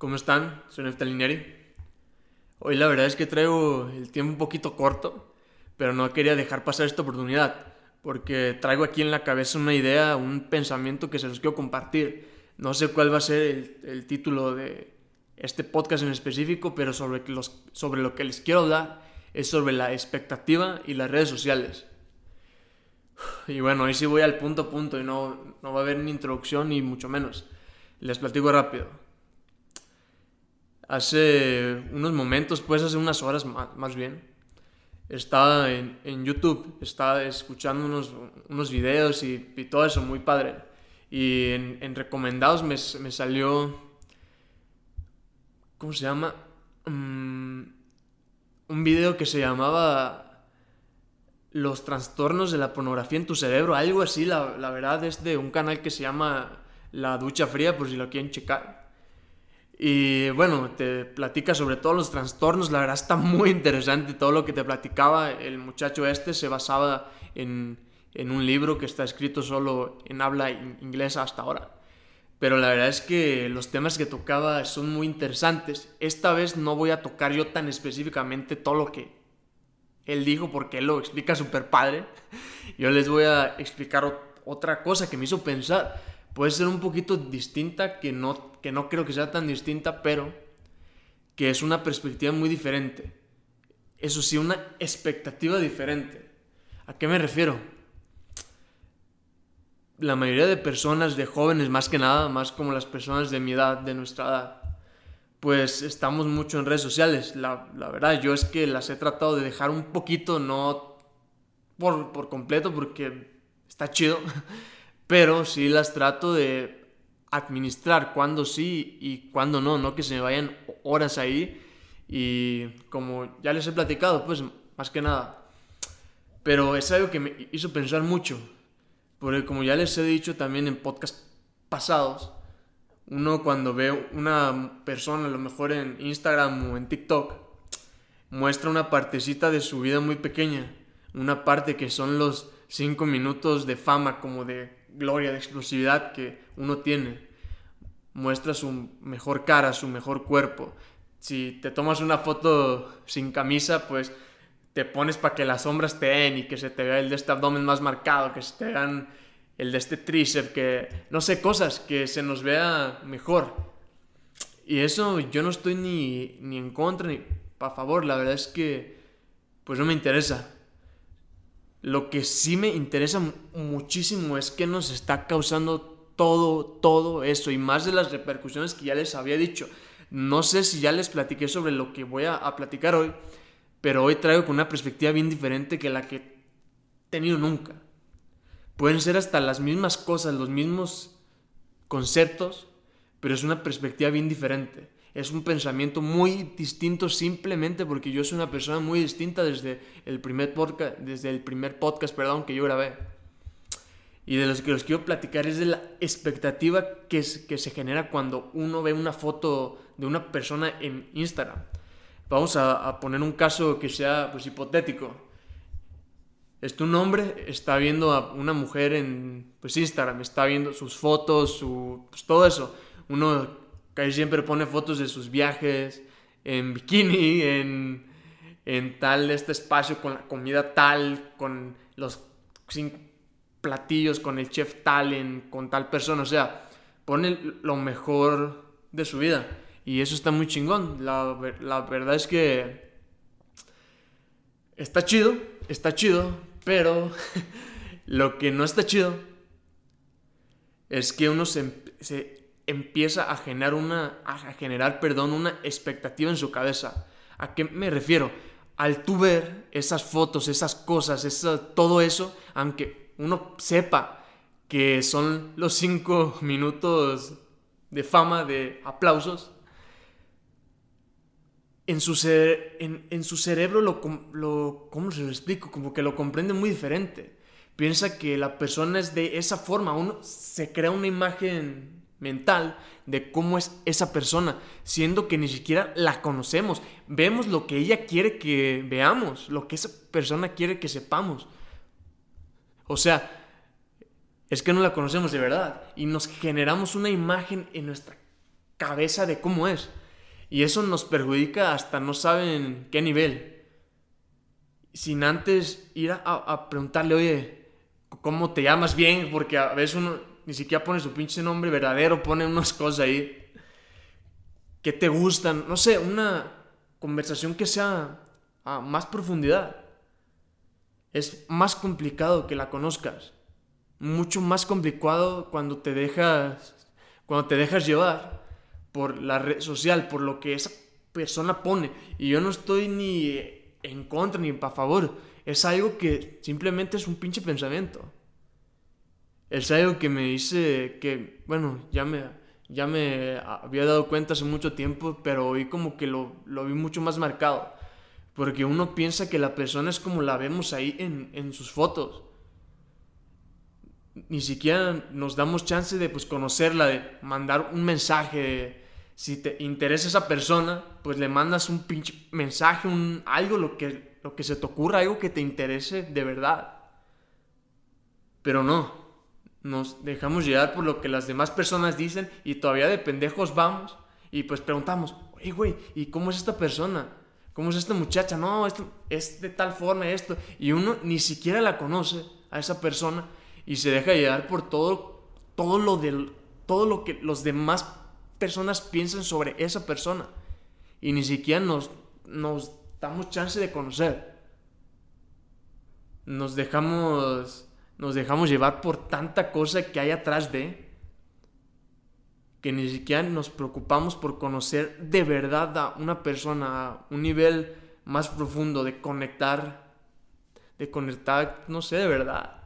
¿Cómo están? Soy Neftalinieri. Hoy la verdad es que traigo el tiempo un poquito corto, pero no quería dejar pasar esta oportunidad, porque traigo aquí en la cabeza una idea, un pensamiento que se los quiero compartir. No sé cuál va a ser el, título de este podcast en específico, pero sobre lo que les quiero hablar es sobre la expectativa y las redes sociales. Y bueno, ahí sí voy al punto a punto y no, no va a haber ni introducción ni mucho menos. Les platico rápido hace unos momentos, pues hace unas horas más, bien, estaba en, en, YouTube, estaba escuchando unos, unos videos y, todo eso, muy padre. Y en, en recomendados me, me, salió, ¿cómo se llama? Mm, un video que se llamaba Los trastornos de la pornografía en tu cerebro, algo así, la, la verdad es de un canal que se llama La Ducha Fría, por si lo quieren checar. Y bueno, te platica sobre todos los trastornos, la verdad está muy interesante todo lo que te platicaba. El muchacho este se basaba en, en un libro que está escrito solo en habla inglesa hasta ahora. Pero la verdad es que los temas que tocaba son muy interesantes. Esta vez no voy a tocar yo tan específicamente todo lo que él dijo porque él lo explica súper padre. Yo les voy a explicar otra cosa que me hizo pensar puede ser un poquito distinta, que no, que no creo que sea tan distinta, pero que es una perspectiva muy diferente. Eso sí, una expectativa diferente. ¿A qué me refiero? La mayoría de personas, de jóvenes más que nada, más como las personas de mi edad, de nuestra edad, pues estamos mucho en redes sociales. La, la verdad, yo es que las he tratado de dejar un poquito, no por, por completo, porque está chido, pero sí las trato de administrar cuando sí y cuando no, no que se me vayan horas ahí y como ya les he platicado, pues más que nada. Pero es algo que me hizo pensar mucho, porque como ya les he dicho también en podcasts pasados, uno cuando ve una persona, a lo mejor en Instagram o en TikTok, muestra una partecita de su vida muy pequeña, una parte que son los cinco minutos de fama, como de gloria, de explosividad que uno tiene. Muestra su mejor cara, su mejor cuerpo. Si te tomas una foto sin camisa, pues te pones para que las sombras te den y que se te vea el de este abdomen más marcado, que se te vean el de este tríceps, que no sé, cosas que se nos vea mejor. Y eso yo no estoy ni, ni en contra ni a favor, la verdad es que pues no me interesa. Lo que sí me interesa muchísimo es que nos está causando todo, todo eso y más de las repercusiones que ya les había dicho. No sé si ya les platiqué sobre lo que voy a, platicar hoy, pero hoy traigo con una perspectiva bien diferente que la que he tenido nunca. Pueden ser hasta las mismas cosas, los mismos conceptos, pero es una perspectiva bien diferente es un pensamiento muy distinto simplemente porque yo soy una persona muy distinta desde el primer podcast, desde el primer podcast perdón, que yo grabé. Y de los que los quiero platicar es de la expectativa que, que se genera cuando uno ve una foto de una persona en Instagram. Vamos a, poner un caso que sea pues, hipotético. Este un hombre está viendo a una mujer en pues, Instagram, está viendo sus fotos, su, pues, todo eso. Uno que siempre pone fotos de sus viajes en bikini, en, en tal este espacio con la comida tal, con los cinco platillos, con el chef tal, con tal persona. O sea, pone lo mejor de su vida. Y eso está muy chingón. La, la verdad es que está chido, está chido, pero lo que no está chido es que uno se empieza a generar una, a generar, perdón, una expectativa en su cabeza. ¿A qué me refiero? Al tú ver esas fotos, esas cosas, todo eso, aunque uno sepa que son los cinco minutos de fama, de aplausos, en su, en, su cerebro lo, lo, ¿cómo se lo explico? Como que lo comprende muy diferente. Piensa que la persona es de esa forma, uno se crea una imagen mental de cómo es esa persona, siendo que ni siquiera la conocemos. Vemos lo que ella quiere que veamos, lo que esa persona quiere que sepamos. O sea, es que no la conocemos de verdad y nos generamos una imagen en nuestra cabeza de cómo es. Y eso nos perjudica hasta no saben qué nivel. Sin antes ir a, preguntarle, oye, ¿cómo te llamas bien? Porque a veces uno ni siquiera pone su pinche nombre verdadero, pone unas cosas ahí que te gustan. No sé, una conversación que sea a más profundidad. Es más complicado que la conozcas. Mucho más complicado cuando te dejas cuando te dejas llevar por la red social, por lo que esa persona pone. Y yo no estoy ni en contra ni para favor. Es algo que simplemente es un pinche pensamiento. Es algo que me dice que, bueno, ya me, ya me había dado cuenta hace mucho tiempo, pero hoy como que lo, lo vi mucho más marcado. Porque uno piensa que la persona es como la vemos ahí en, en sus fotos ni siquiera nos damos chance de pues, conocerla, de mandar un mensaje. si te interesa esa persona, pues le mandas un pinche mensaje, un, algo, lo que, lo que se te ocurra, algo que te interese de verdad. Pero no, nos dejamos llevar por lo que las demás personas dicen y todavía de pendejos vamos y pues preguntamos, oye, güey, ¿y cómo es esta persona? ¿Cómo es esta muchacha? No, esto es de tal forma esto. Y uno ni siquiera la conoce a esa persona y se deja llevar por todo, todo, lo, del, todo lo que los demás personas piensan sobre esa persona. Y ni siquiera nos, nos damos chance de conocer. Nos dejamos, nos dejamos llevar por tanta cosa que hay atrás de que ni siquiera nos preocupamos por conocer de verdad a una persona a un nivel más profundo de conectar, de conectar, no sé, de verdad.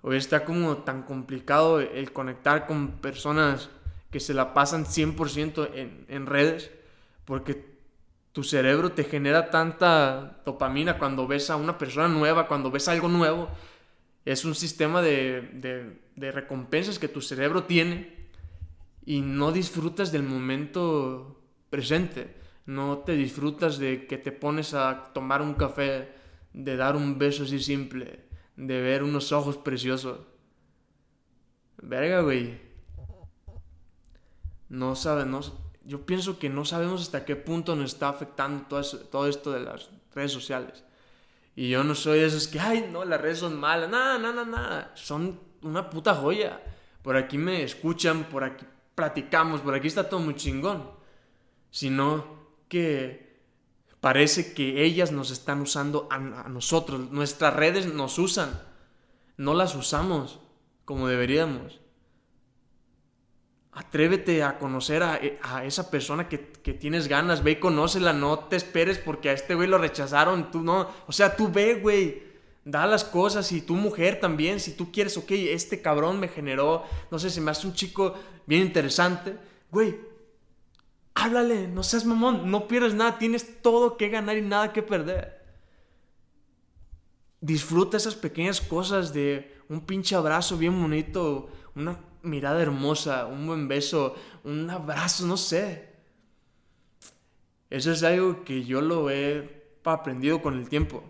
Hoy está como tan complicado el conectar con personas que se la pasan 100% en, en redes, porque tu cerebro te genera tanta dopamina cuando ves a una persona nueva, cuando ves algo nuevo. Es un sistema de, de, recompensas que tu cerebro tiene y no disfrutas del momento presente. No te disfrutas de que te pones a tomar un café, de dar un beso así simple, de ver unos ojos preciosos. Verga, güey. No sabe, no, yo pienso que no sabemos hasta qué punto nos está afectando todo esto de las redes sociales. Y yo no soy de esos que, ay, no, las redes son malas. Nada, nada, nada. Son una puta joya. Por aquí me escuchan, por aquí platicamos, por aquí está todo muy chingón. Sino que Parece que ellas nos están usando a, nosotros. Nuestras redes nos usan. No las usamos como deberíamos. Atrévete a conocer a, esa persona que, tienes ganas. Ve y conócela. No te esperes porque a este güey lo rechazaron. Tú no. O sea, tú ve, güey. Da las cosas y tu mujer también. Si tú quieres, ok, este cabrón me generó. No sé, se me hace un chico bien interesante. Güey, Háblale, no seas mamón, no pierdes nada, tienes todo que ganar y nada que perder. Disfruta esas pequeñas cosas de un pinche abrazo bien bonito, una mirada hermosa, un buen beso, un abrazo, no sé. Eso es algo que yo lo he aprendido con el tiempo.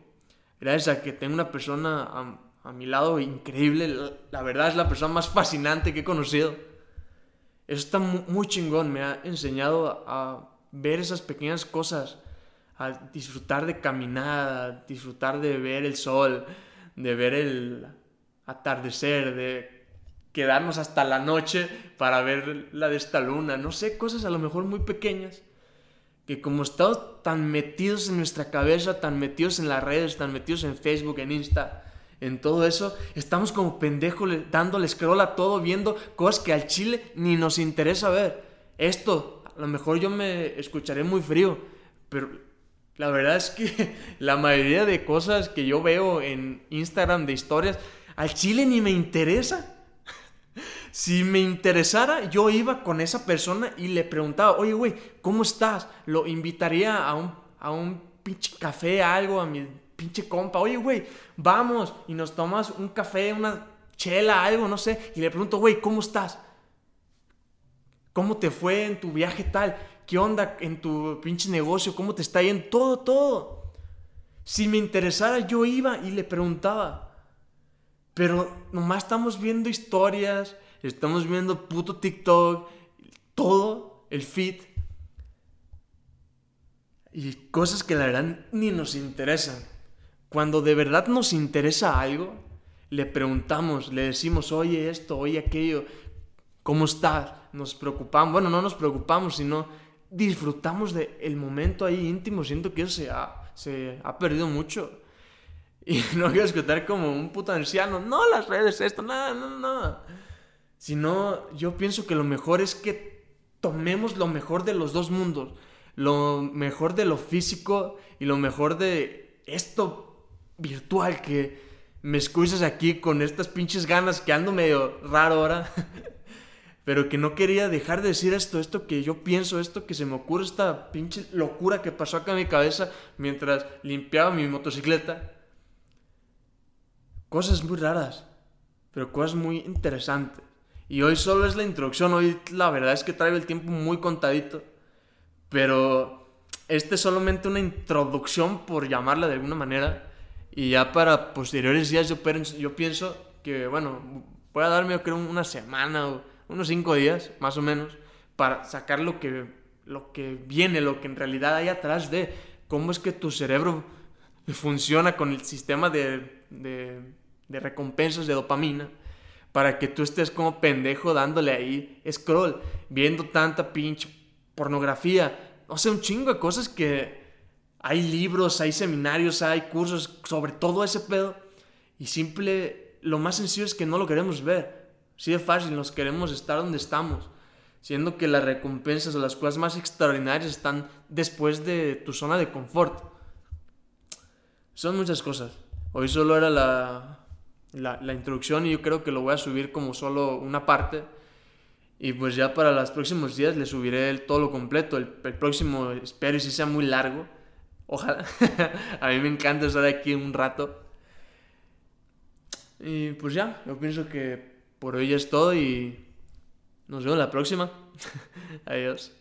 Gracias a que tengo una persona a, mi lado increíble, la verdad es la persona más fascinante que he conocido eso está muy chingón, me ha enseñado a ver esas pequeñas cosas, a disfrutar de caminar, disfrutar de ver el sol, de ver el atardecer, de quedarnos hasta la noche para ver la de esta luna, no sé, cosas a lo mejor muy pequeñas, que como estamos tan metidos en nuestra cabeza, tan metidos en las redes, tan metidos en Facebook, en Insta, en todo eso, estamos como pendejos dándole scroll a todo, viendo cosas que al chile ni nos interesa ver. Esto, a lo mejor yo me escucharé muy frío, pero la verdad es que la mayoría de cosas que yo veo en Instagram de historias, al chile ni me interesa. Si me interesara, yo iba con esa persona y le preguntaba, oye, güey, ¿cómo estás? Lo invitaría a un, a un pinche café, algo, a mi pinche compa, oye, güey, vamos y nos tomas un café, una chela, algo, no sé, y le pregunto, güey, ¿cómo estás? ¿Cómo te fue en tu viaje tal? ¿Qué onda en tu pinche negocio? ¿Cómo te está yendo? Todo, todo. Si me interesara, yo iba y le preguntaba. Pero nomás estamos viendo historias, estamos viendo puto TikTok, todo el feed y cosas que la verdad ni nos interesan. Cuando de verdad nos interesa algo, le preguntamos, le decimos, oye esto, oye aquello, ¿cómo estás? Nos preocupamos, bueno, no nos preocupamos, sino disfrutamos del momento ahí íntimo. Siento que eso se ha, se ha perdido mucho. Y no quiero escuchar como un puto anciano, no las redes, esto, nada, no, no. Sino, yo pienso que lo mejor es que tomemos lo mejor de los dos mundos. Lo mejor de lo físico y lo mejor de esto virtual que me escuchas aquí con estas pinches ganas que ando medio raro ahora. pero que no quería dejar de decir esto, esto que yo pienso, esto que se me ocurre, esta pinche locura que pasó acá en mi cabeza mientras limpiaba mi motocicleta. Cosas muy raras, pero cosas muy interesantes. Y hoy solo es la introducción, hoy la verdad es que traigo el tiempo muy contadito, pero este es solamente una introducción, por llamarla de alguna manera, y ya para posteriores días yo, yo pienso que, bueno, voy a darme yo creo una semana o unos cinco días, más o menos, para sacar lo que, lo que viene, lo que en realidad hay atrás de cómo es que tu cerebro funciona con el sistema de, de, de recompensas de dopamina para que tú estés como pendejo dándole ahí scroll, viendo tanta pinche pornografía, o sea, un chingo de cosas que hay libros, hay seminarios, hay cursos sobre todo ese pedo y simple, lo más sencillo es que no lo queremos ver. Sí de fácil, nos queremos estar donde estamos, siendo que las recompensas o las cosas más extraordinarias están después de tu zona de confort. Son muchas cosas. Hoy solo era la, la, introducción y yo creo que lo voy a subir como solo una parte. Y pues ya para los próximos días le subiré el, todo lo completo. El, el próximo espero y si sea muy largo. Ojalá. a mí me encanta estar aquí un rato. Y pues ya, yo pienso que por hoy es todo y nos vemos la próxima. Adiós.